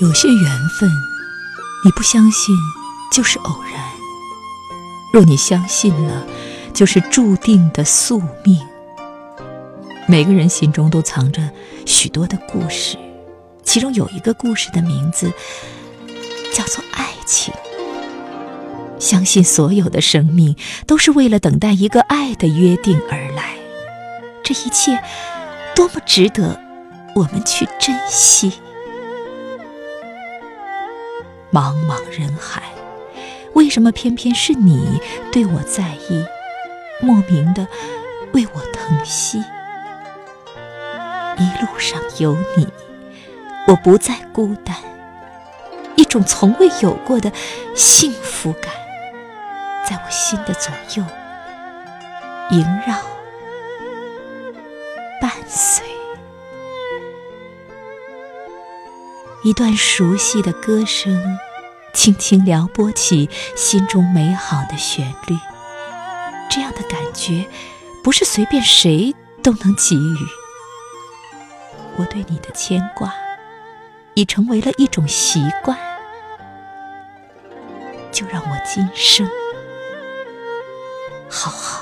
有些缘分，你不相信就是偶然；若你相信了，就是注定的宿命。每个人心中都藏着许多的故事，其中有一个故事的名字叫做爱情。相信所有的生命都是为了等待一个爱的约定而来，这一切多么值得我们去珍惜！茫茫人海，为什么偏偏是你对我在意，莫名的为我疼惜？一路上有你，我不再孤单，一种从未有过的幸福感。在我心的左右萦绕一段熟悉的歌声，轻轻撩拨起心中美好的旋律。这样的感觉，不是随便谁都能给予。我对你的牵挂，已成为了一种习惯。就让我今生。好好。